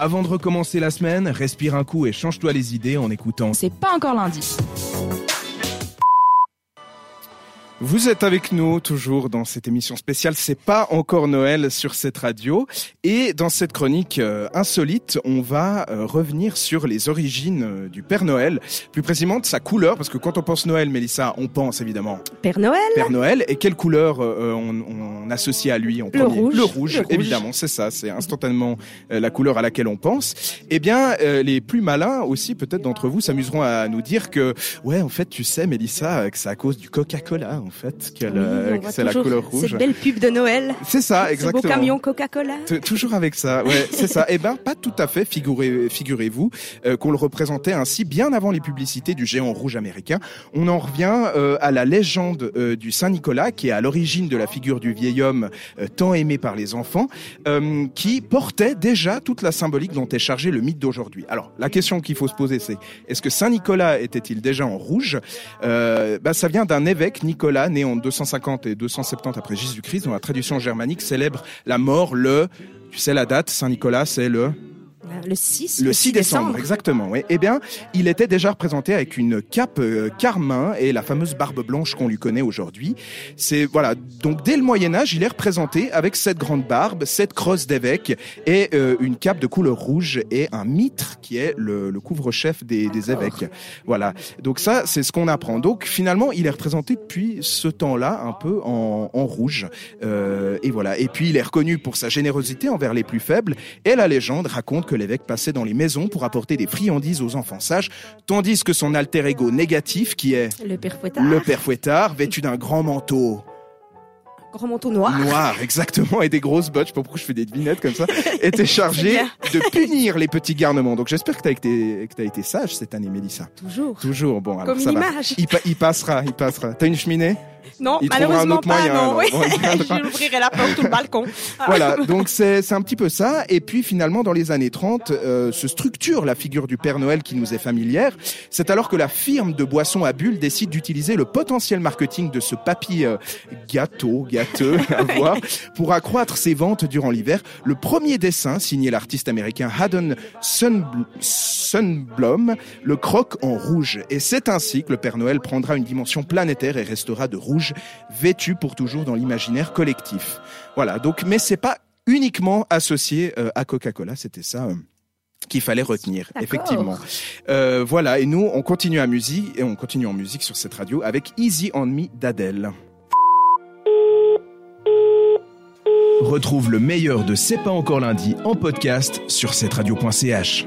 Avant de recommencer la semaine, respire un coup et change-toi les idées en écoutant. C'est pas encore lundi. Vous êtes avec nous toujours dans cette émission spéciale C'est pas encore Noël sur cette radio et dans cette chronique euh, insolite, on va euh, revenir sur les origines euh, du Père Noël, plus précisément de sa couleur parce que quand on pense Noël, Mélissa, on pense évidemment Père Noël. Père Noël et quelle couleur on, on, associe à lui en le rouge. Le rouge, évidemment, c'est ça, c'est instantanément la couleur à laquelle on pense. Eh bien, les plus malins aussi peut-être d'entre vous s'amuseront à nous dire que ouais, en fait, tu sais Mélissa que c'est à cause du Coca-Cola en fait, euh, c'est la couleur rouge. Cette belle pub de Noël. C'est ça, exactement. Ce beau camion Coca-Cola. Toujours avec ça, ouais, c'est ça. Eh ben, pas tout à fait. Figurez, figurez-vous euh, qu'on le représentait ainsi bien avant les publicités du géant rouge américain. On en revient euh, à la légende du Saint Nicolas, qui est à l'origine de la figure du vieil homme tant aimé par les enfants, qui portait déjà toute la symbolique dont est chargé le mythe d'aujourd'hui. Alors, la question qu'il faut se poser, c'est est-ce que Saint Nicolas était-il déjà en rouge? Bah, ça vient d'un évêque Nicolas né en 250 et 270 après Jésus-Christ, dans la tradition germanique, célèbre la mort le, tu sais la date, Saint-Nicolas, c'est le le 6, le 6 décembre, exactement. Oui. Eh bien, il était déjà représenté avec une cape euh, carmin et la fameuse barbe blanche qu'on lui connaît aujourd'hui. C'est voilà. Donc dès le Moyen Âge, il est représenté avec cette grande barbe, cette crosse d'évêque et euh, une cape de couleur rouge et un mitre qui est le, le couvre-chef des, des, évêques. Voilà. Donc ça, c'est ce qu'on apprend. Donc finalement, il est représenté depuis ce temps-là un peu en, en rouge. Euh, et voilà. Et puis il est reconnu pour sa générosité envers les plus faibles. Et la légende raconte que l'évêque passait dans les maisons pour apporter des friandises aux enfants sages, tandis que son alter ego négatif, qui est le père fouettard, le père fouettard vêtu d'un grand manteau grand manteau noir. Noir, exactement, et des grosses bottes. Je sais pas pourquoi je fais des devinettes comme ça. était chargé de punir les petits garnements. Donc j'espère que tu as été, que as été sage cette année, Mélissa. Toujours. Toujours. Bon, alors comme ça une va. Il, il, passera, il passera. T'as une cheminée? non, malheureusement pas, non. Je l'ouvrirai la porte ou le balcon. voilà, donc c'est un petit peu ça. Et puis finalement, dans les années 30, euh, se structure la figure du Père Noël qui nous est familière. C'est alors que la firme de boissons à bulles décide d'utiliser le potentiel marketing de ce papy euh, gâteau, gâteux à voir, pour accroître ses ventes durant l'hiver. Le premier dessin, signé l'artiste américain Haddon Sunblom, le croque en rouge. Et c'est ainsi que le Père Noël prendra une dimension planétaire et restera de rouge vêtu pour toujours dans l'imaginaire collectif. Voilà, donc, mais c'est pas uniquement associé euh, à Coca-Cola, c'était ça. Euh, qu'il fallait retenir, effectivement. Euh, voilà, et nous, on continue à musique et on continue en musique sur cette radio avec Easy on Me d'Adèle. Retrouve le meilleur de C'est pas encore lundi en podcast sur cette radio.ch.